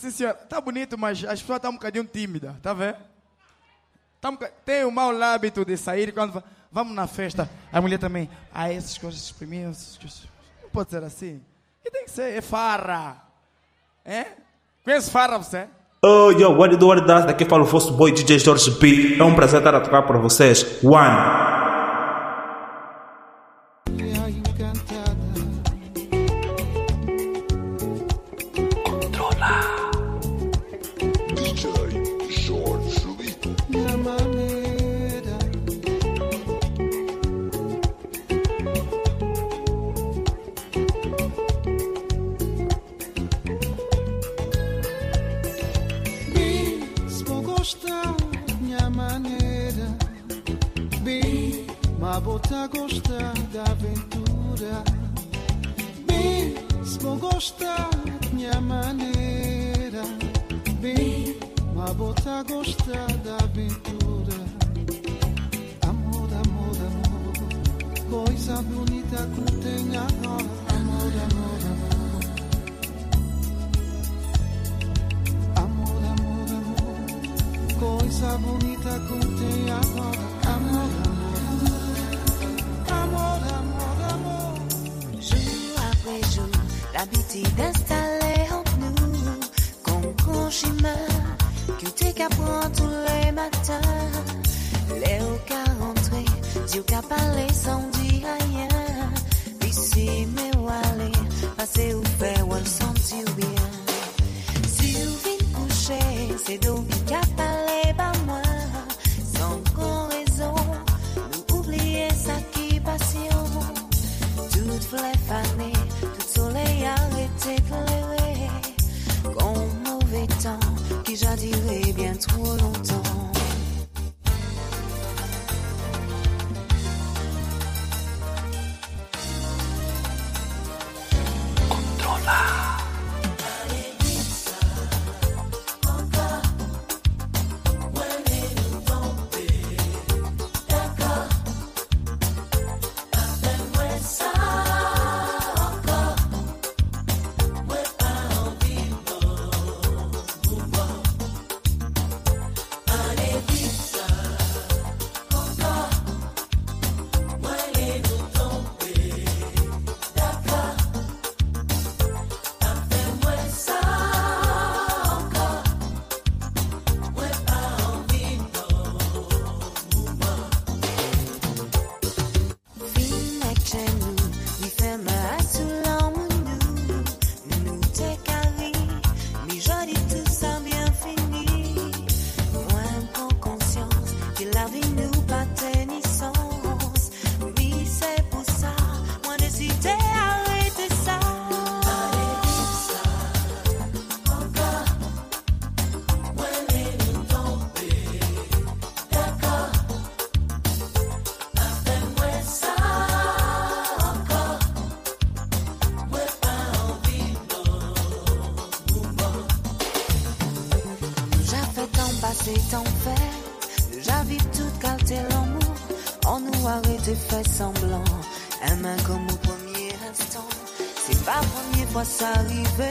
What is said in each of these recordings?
Sim, senhora. Tá bonito, mas as pessoas estão um bocadinho tímidas, tá vendo? Tá um. Tem o mau hábito de sair quando vamos na festa. A mulher também. Ah, essas coisas para mim. Coisas... Não pode ser assim. E tem que ser. É farra. É? Conhece farra você? É? Oh, yo, what do you do? What does? Daqui fala o vosso boy DJ George B. É um prazer estar a tocar para vocês. One. arriver.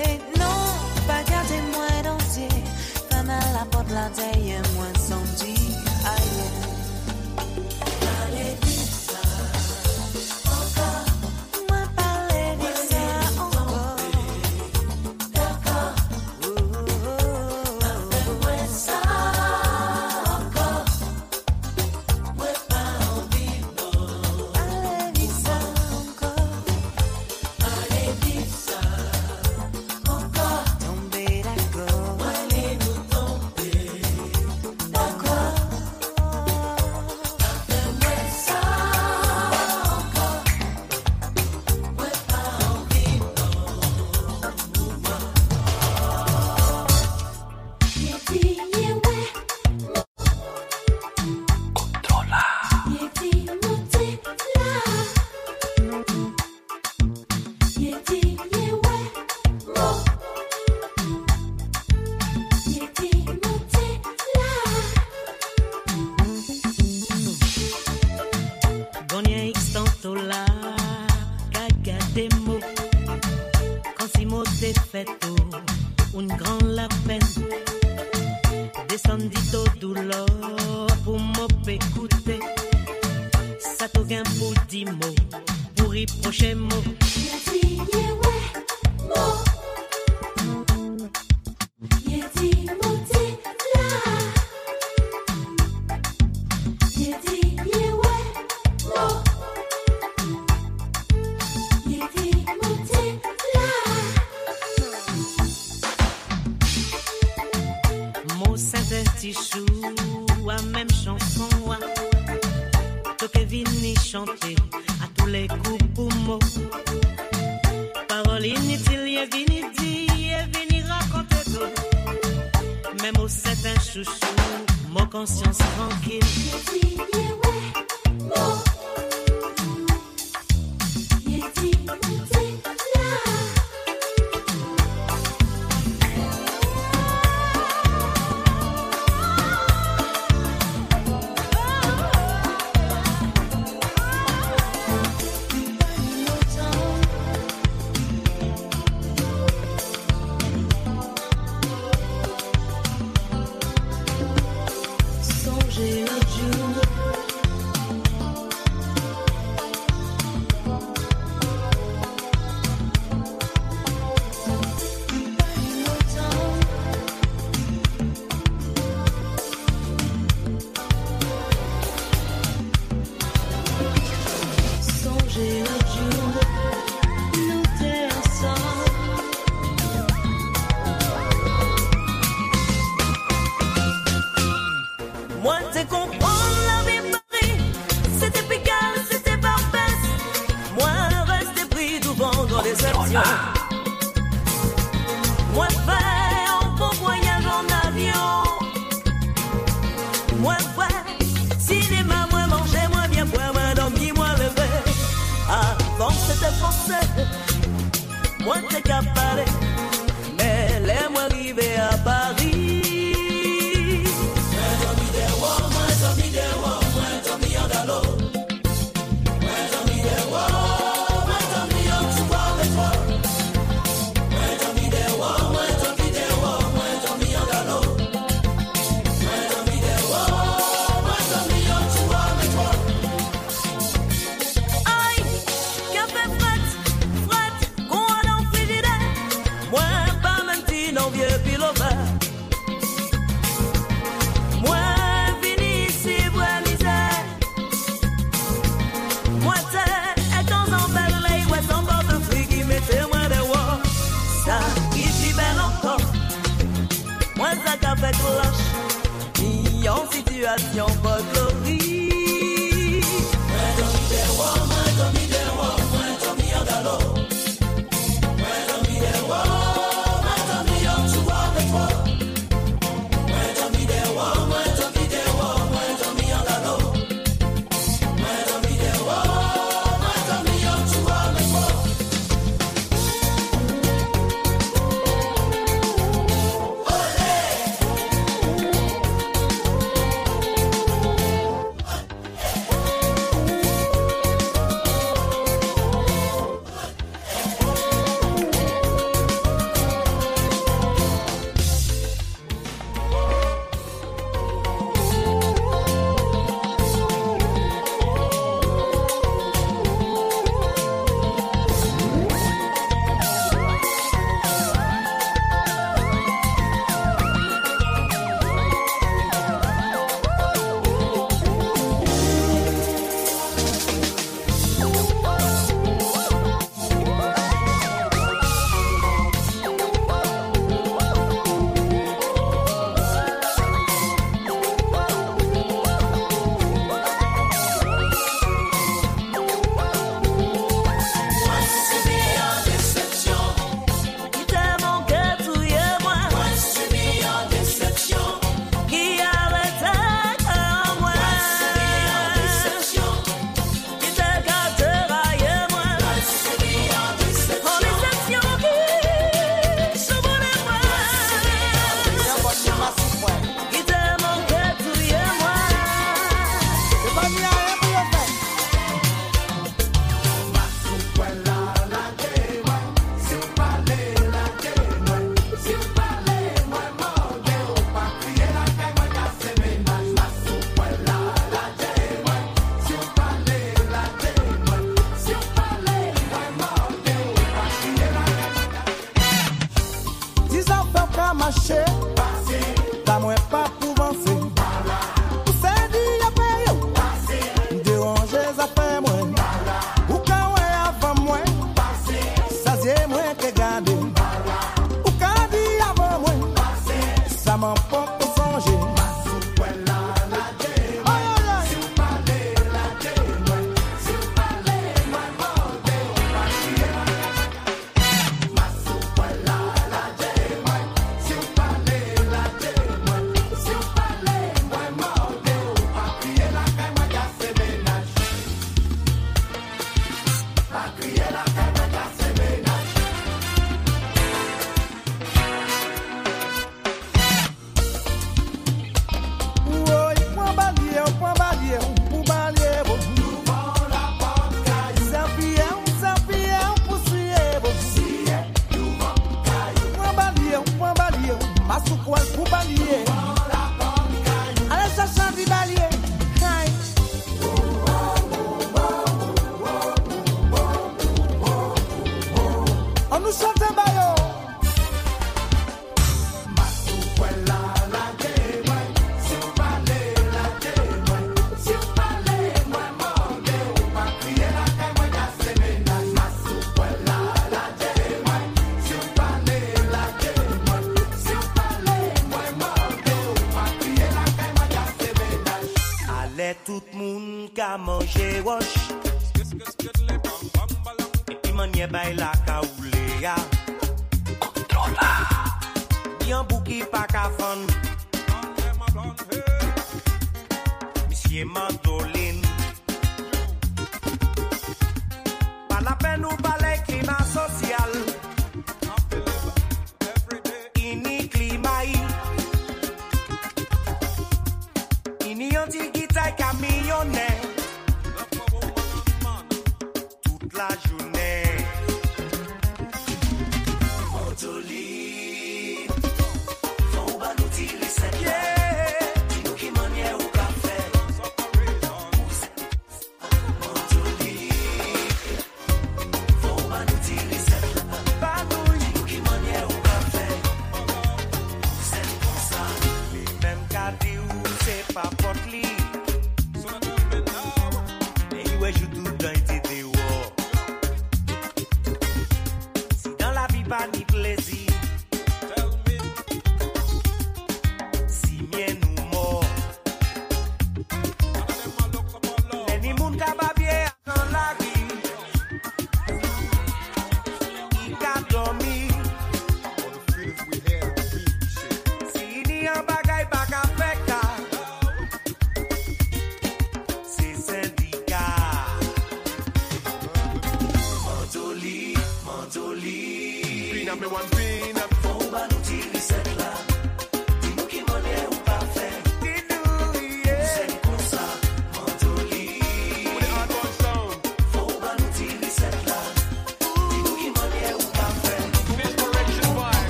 tisou, a même chanson, toque vini chanter à tous les coups pour mots. Parole inutile, y'a vini dire, vini raconter tout. Même au c'est un chouchou, mon conscience tranquille.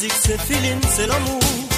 müzik sefilim selamım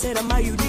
não aceita ser a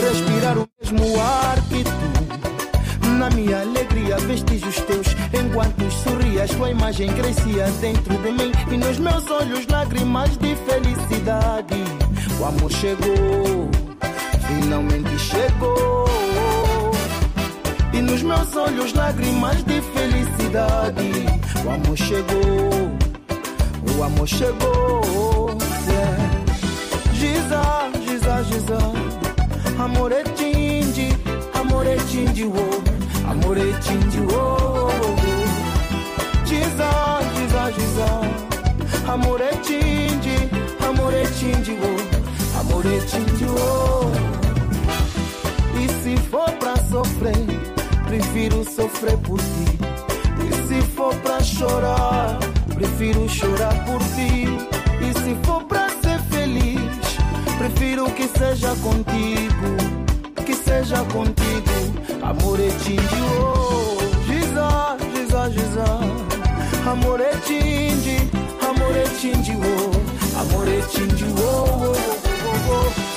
respirar o mesmo ar que tu. Na minha alegria, vestígios teus, enquanto sorrias, tua imagem crescia dentro de mim. E nos meus olhos, lágrimas de felicidade. O amor chegou, finalmente chegou. E nos meus olhos, lágrimas de felicidade. O amor chegou, o amor chegou. Yeah. Giza, Giza, Giza. Amore é tingi, amore é tingi wo, amore é tingi wo. Giza, giza, giza. Amore tingi, amore tingi wo, amore tingi. E se for pra sofrer, prefiro sofrer por ti. E se for pra chorar, prefiro chorar por ti. E se for pra Prefiro que seja contigo, que seja contigo. Amor é ti, oh, Jesus, Jesus, Amoretinho Amor é de amor é de oh, amor é oh, oh, oh, oh.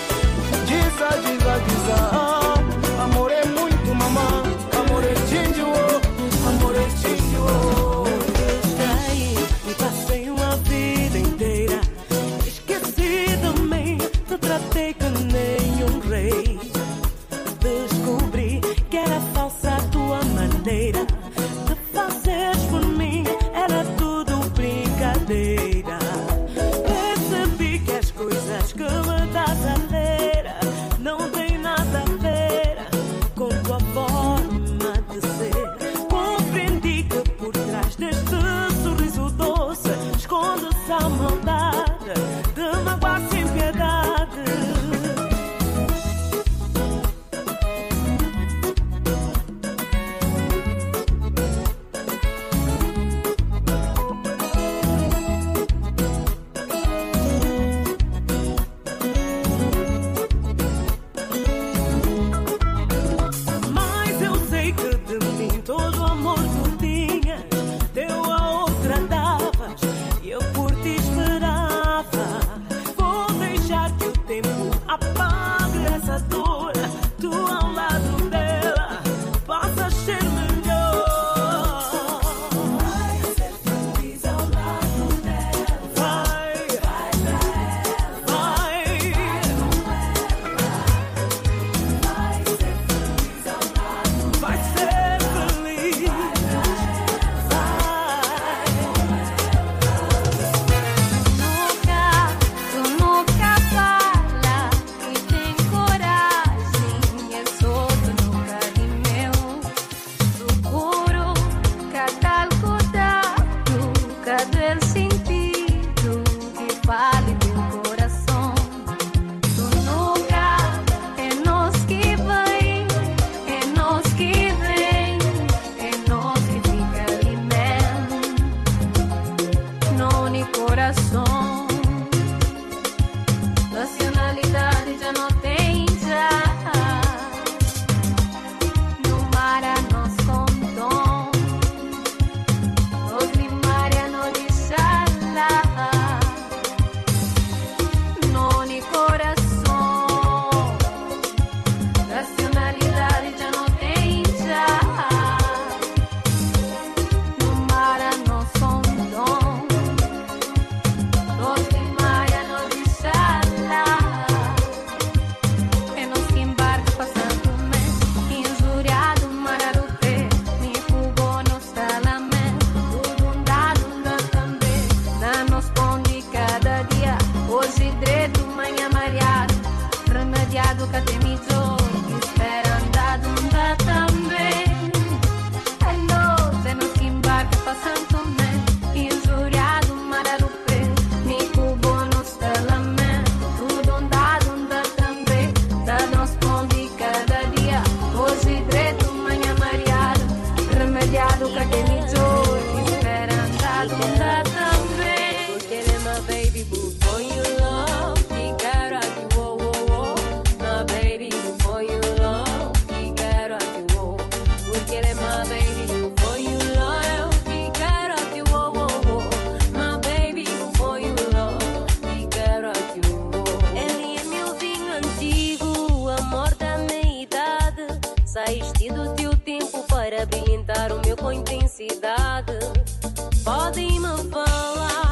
Para brilhantar o meu com intensidade. Podem me falar,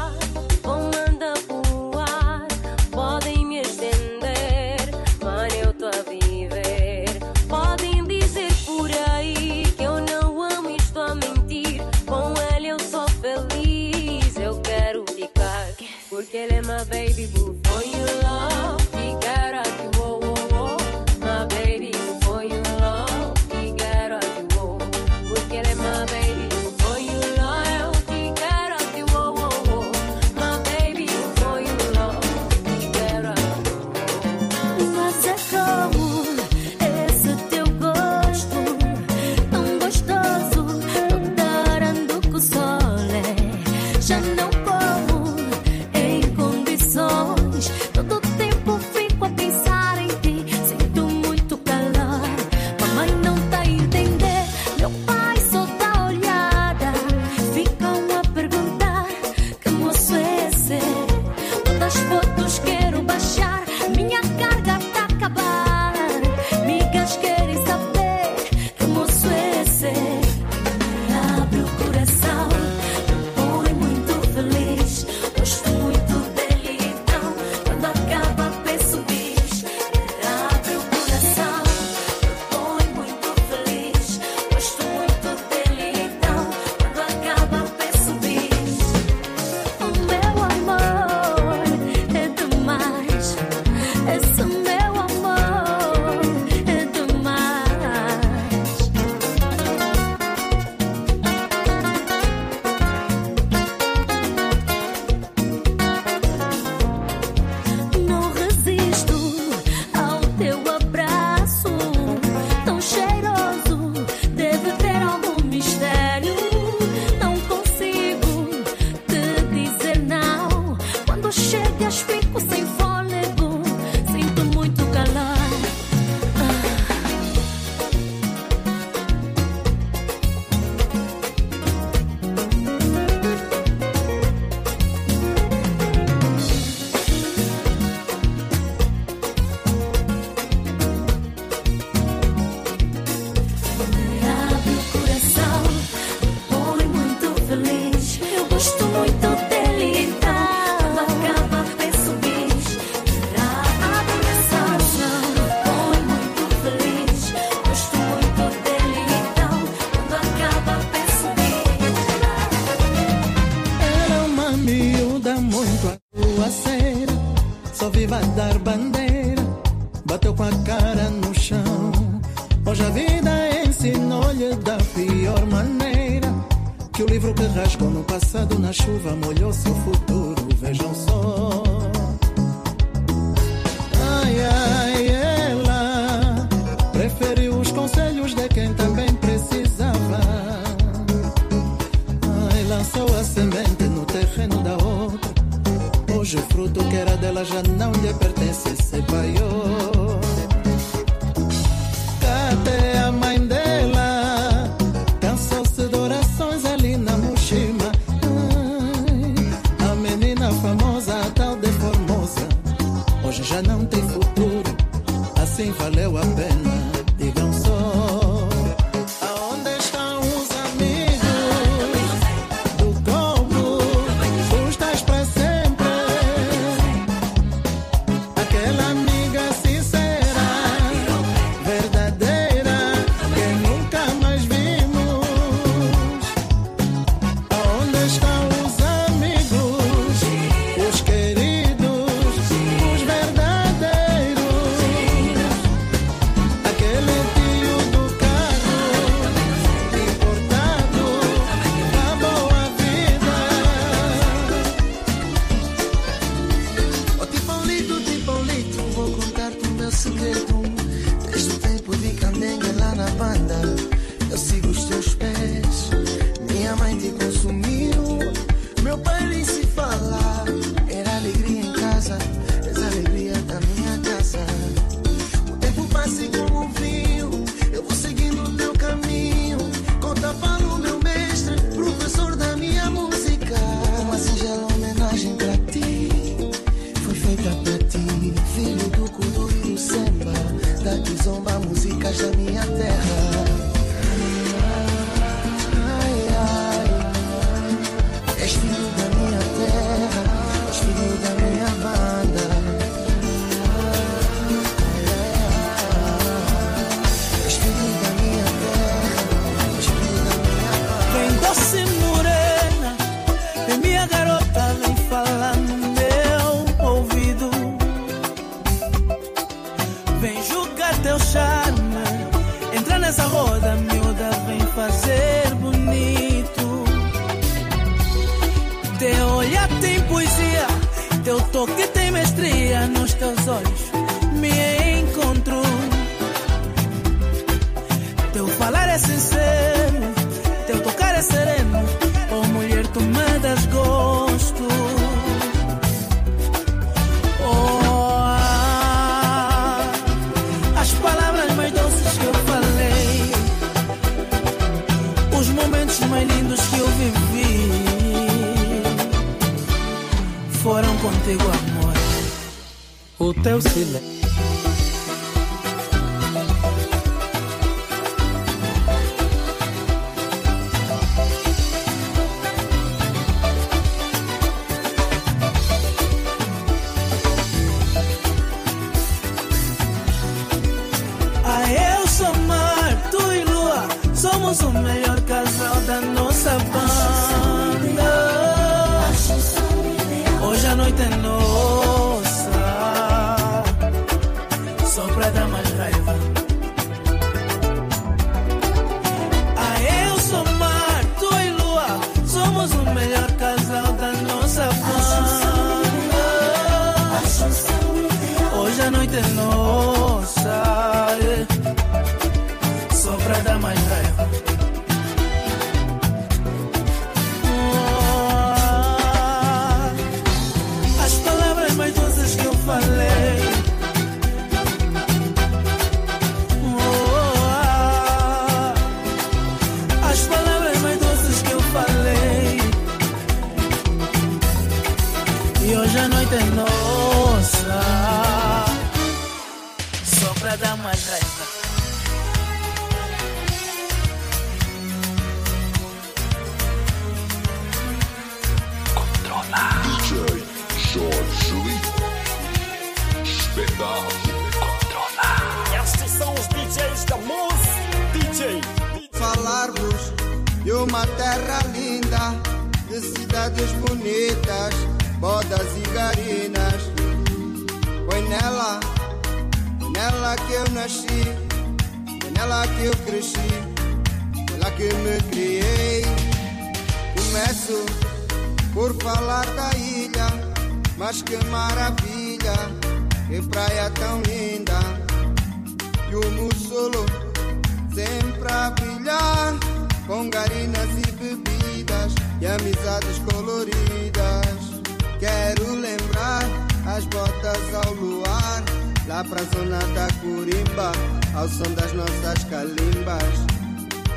Vem julgar teu charme. Entra nessa roda, miúda, vem fazer bonito. Teu olhar tem poesia, teu toque tem mestria nos teus olhos o teu silêncio. Mas que maravilha, que praia tão linda. E o mussolo sempre a brilhar, com garinas e bebidas e amizades coloridas. Quero lembrar as botas ao luar, lá pra zona da Curimba, ao som das nossas calimbas.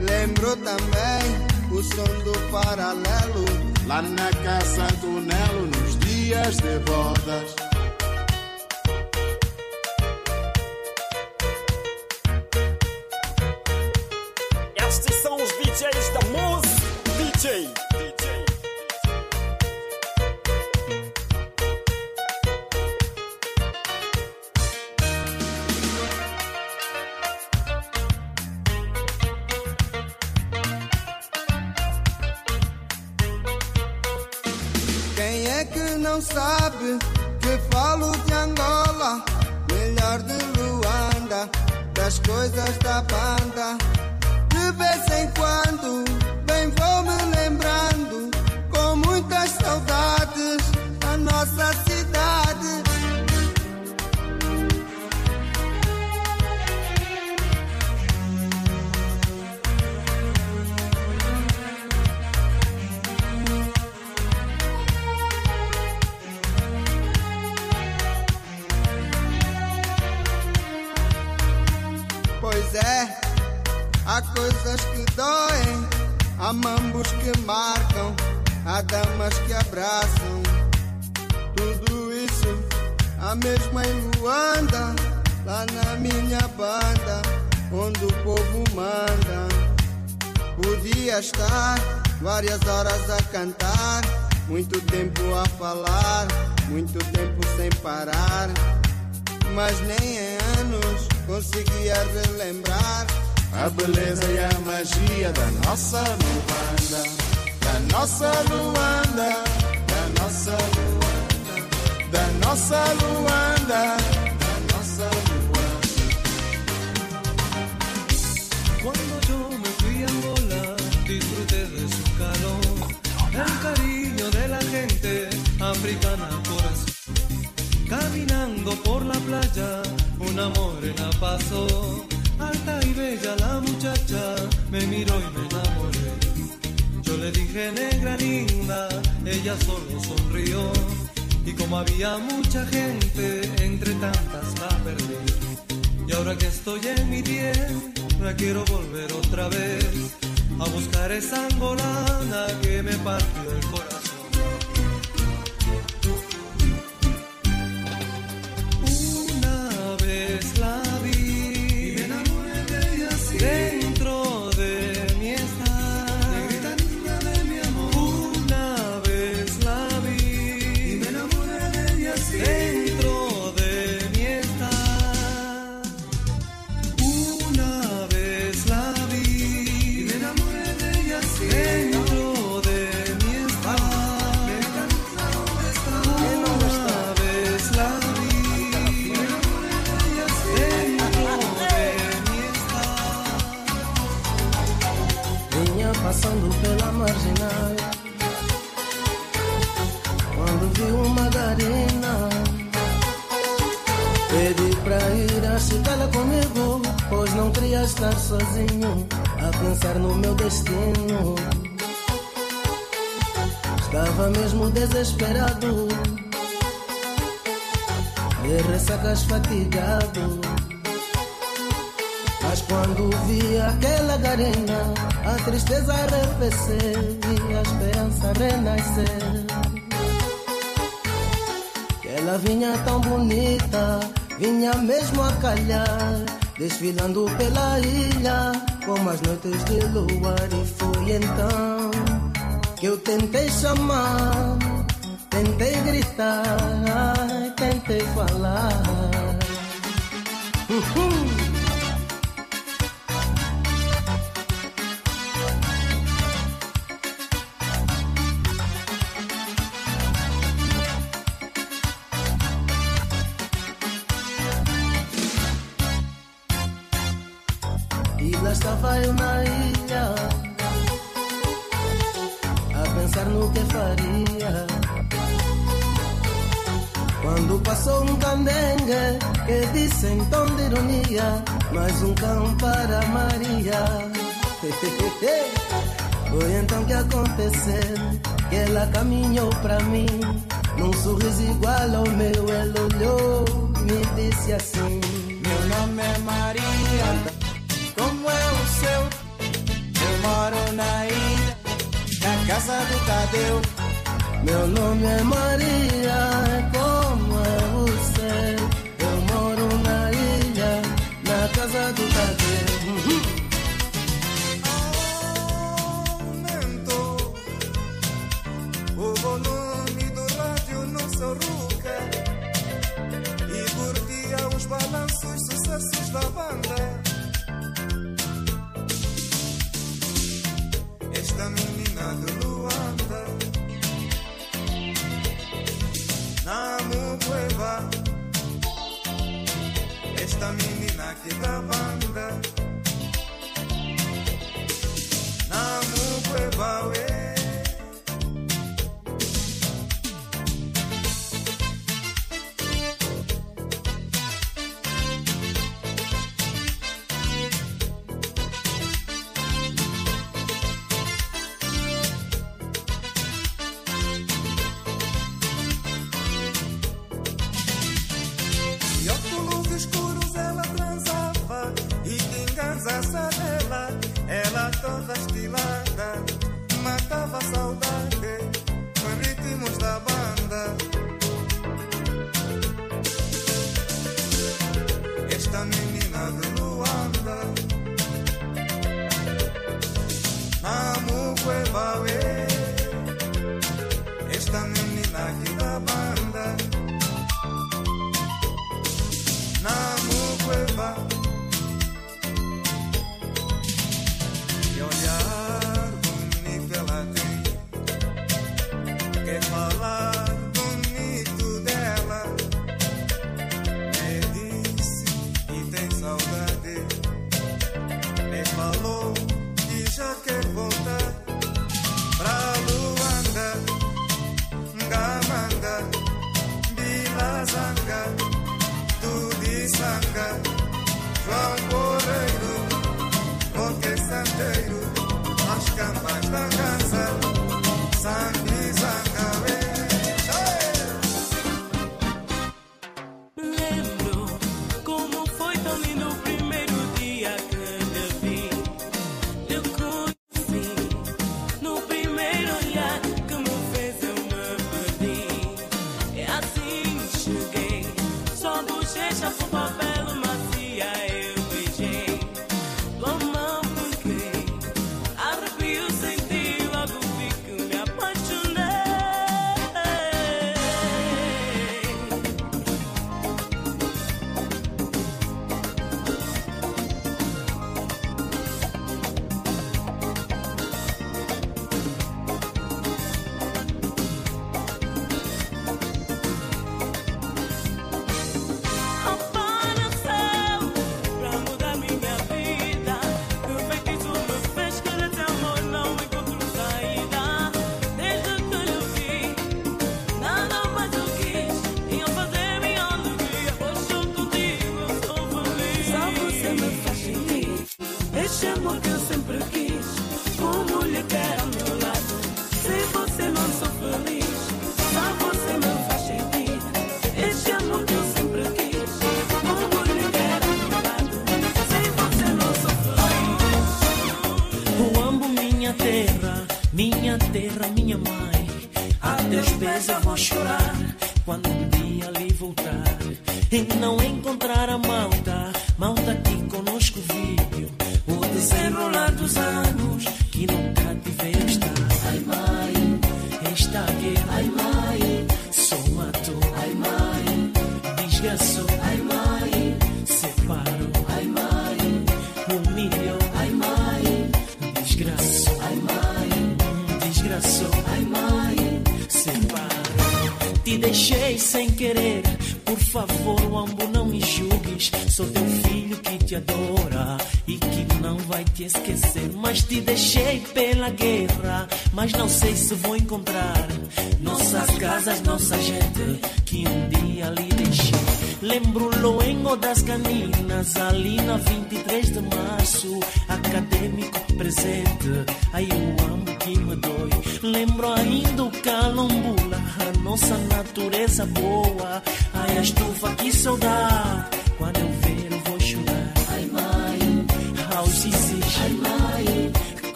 Lembro também o som do paralelo, lá na casa do Nelo, nos dias de bodas ella solo sonrió y como había mucha gente, entre tantas la perdí. Y ahora que estoy en mi tierra, quiero volver otra vez a buscar esa angolana que me partió el corazón. desfilando pela ilha, como as noites de luar. E foi então que eu tentei chamar, tentei gritar, tentei falar. Uhum. casa do Tadeu. Meu nome é Maria, é como é o. Eu moro na ilha, na casa do Tadeu. Aumentou o volume do rádio no seu ruque e curtia os balanços sucessos da banda. Esta menina nueva. Esta menina que da banda. Namu cueva, eh.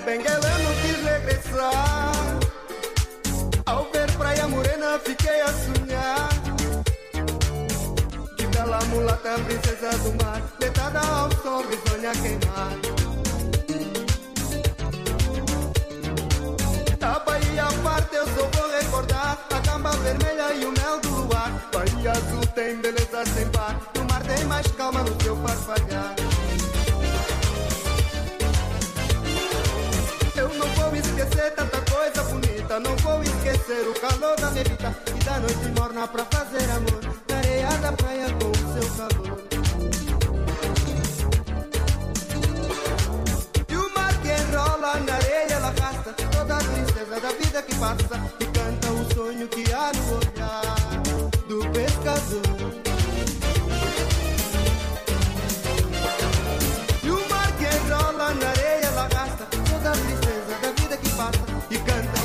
benguela não quis regressar. Ao ver praia morena, fiquei a sonhar. Que bela mulata, princesa do mar, deitada ao sol, risonha queimar. Da Bahia parte, eu só vou recordar a gamba vermelha e o mel do luar. Bahia azul tem beleza sem par, no mar tem mais calma no seu farfalhar. esquecer tanta coisa bonita. Não vou esquecer o calor da bebida e da noite morna pra fazer amor. Na areia da praia com o seu calor. E o mar que enrola na areia, ela arrasta toda a tristeza da vida que passa. E canta o sonho que há no olhar do pescador. You canta.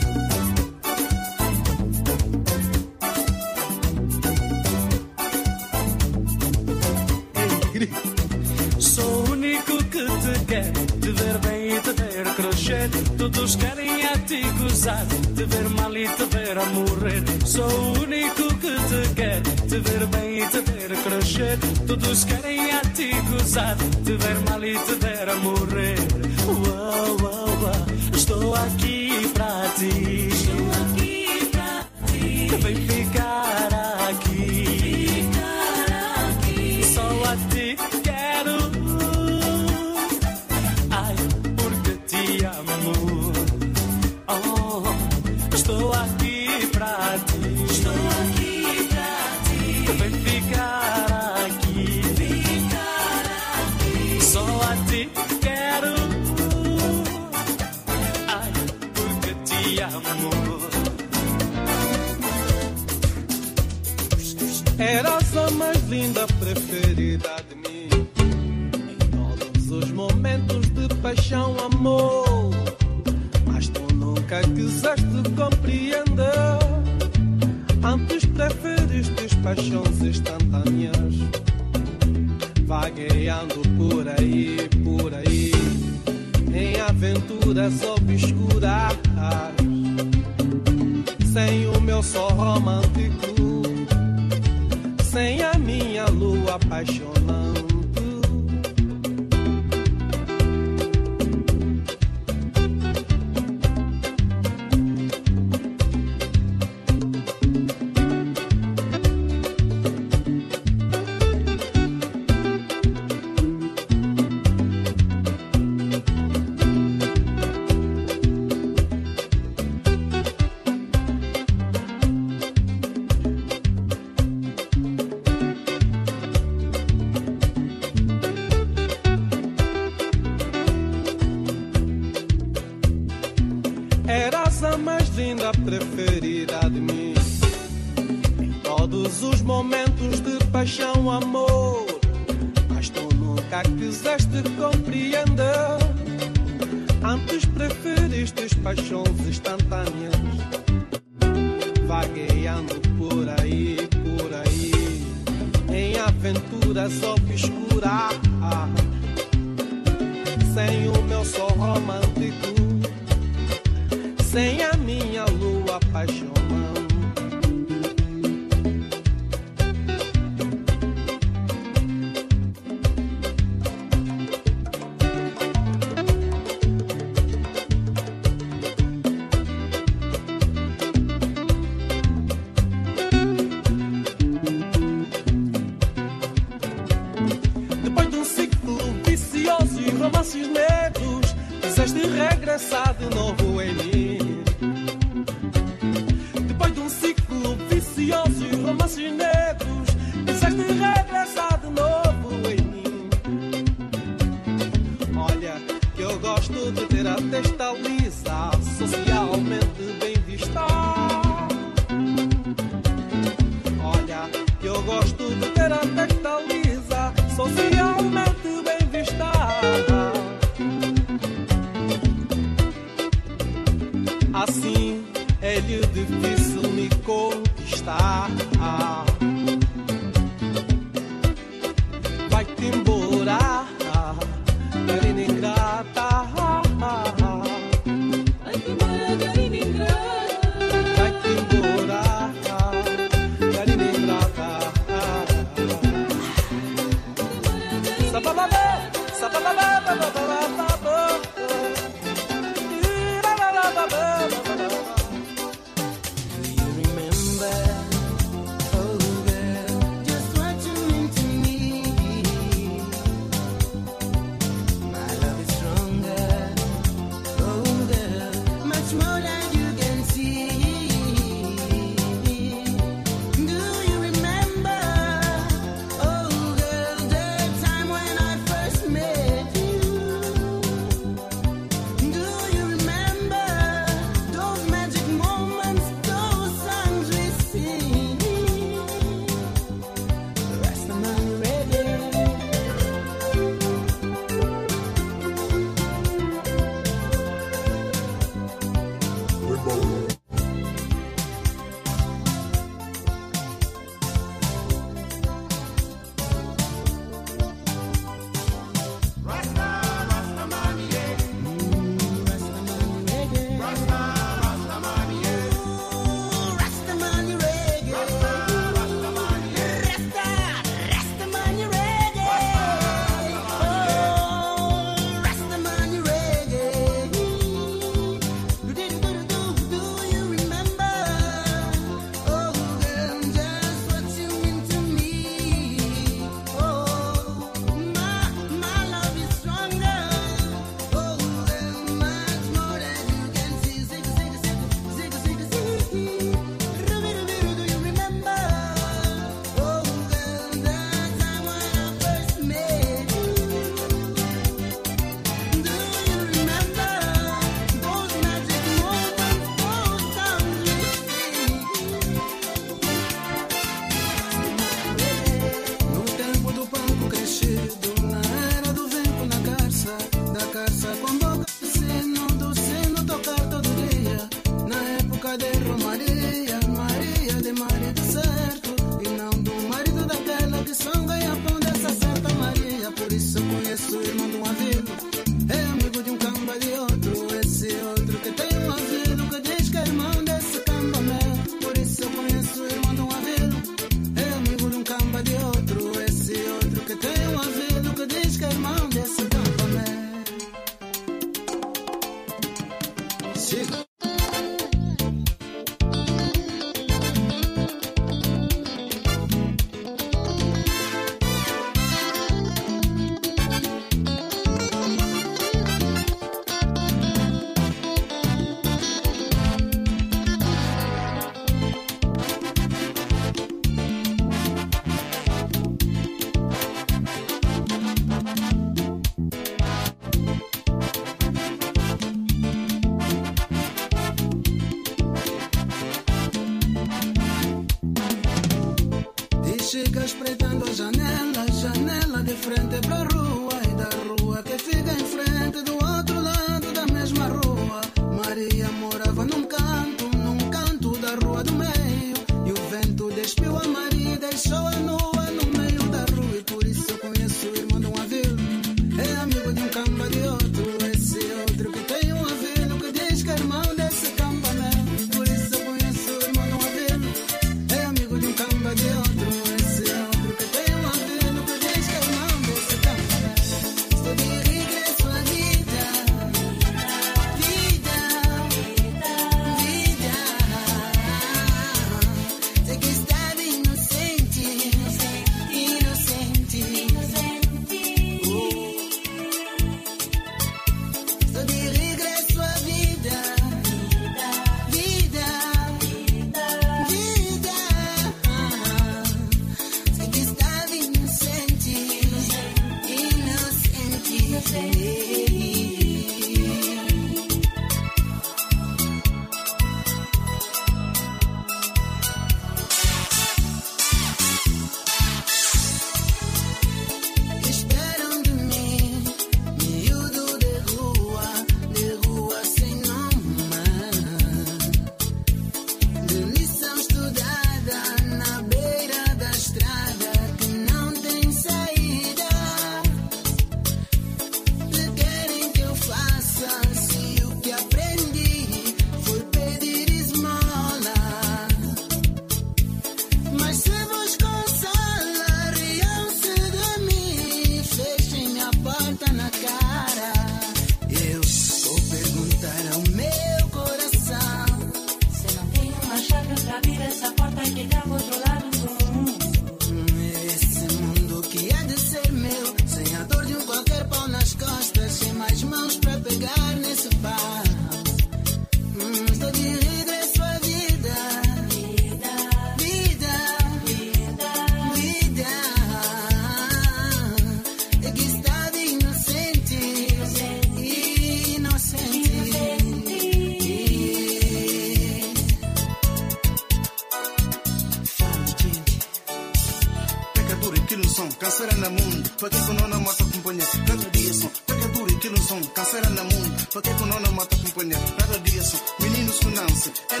porque com não mata companhia. Nada disso, meninos, não se. É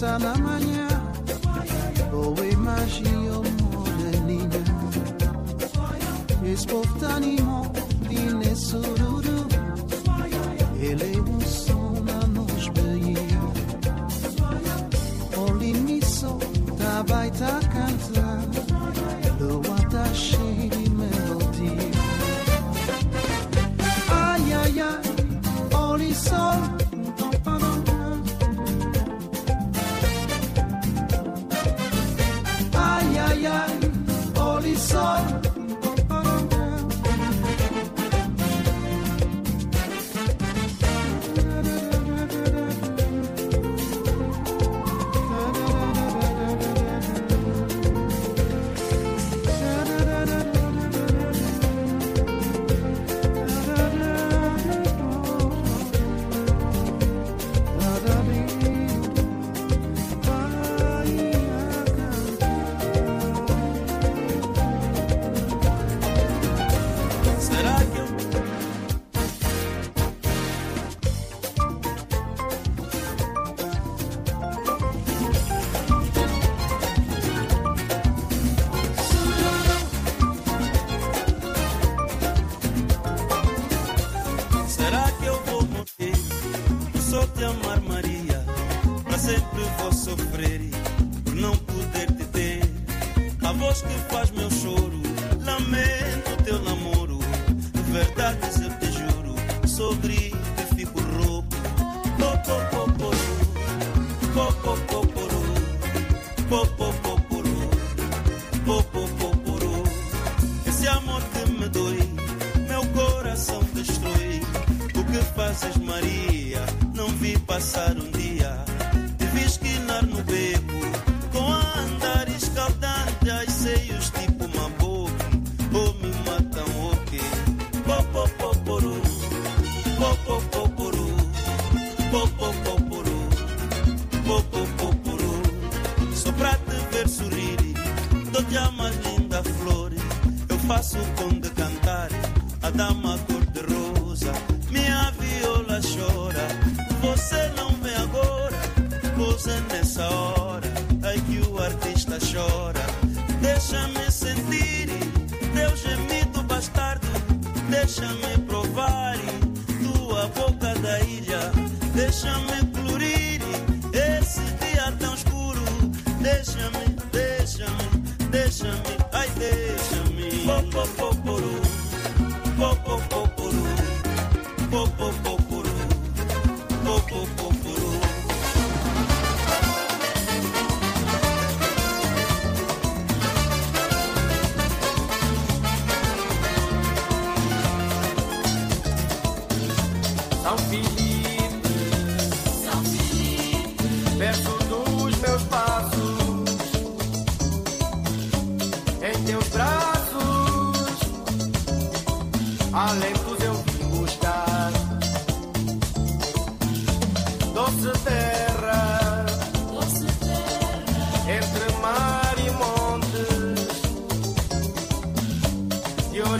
sem pensar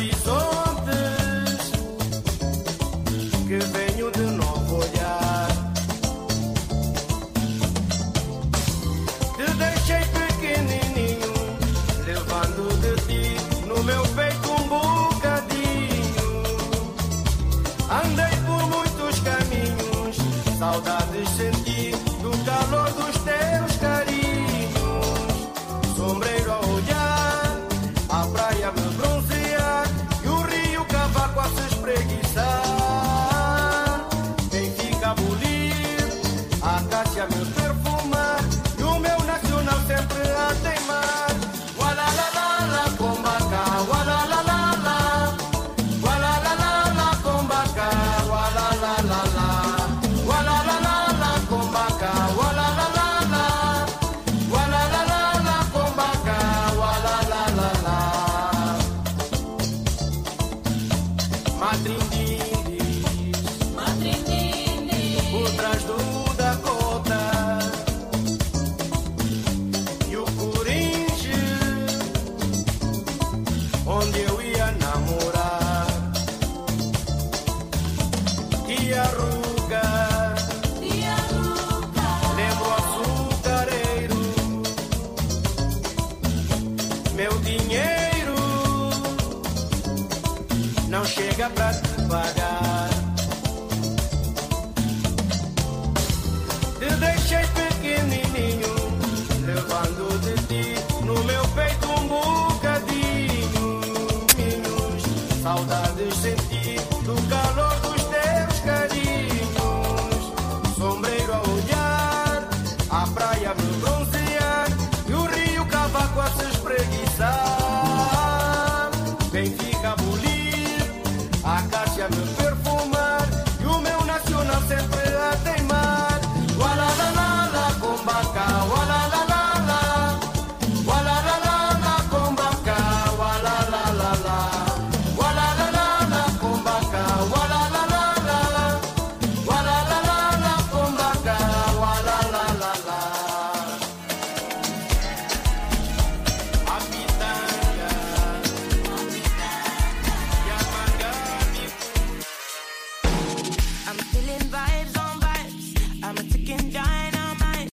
e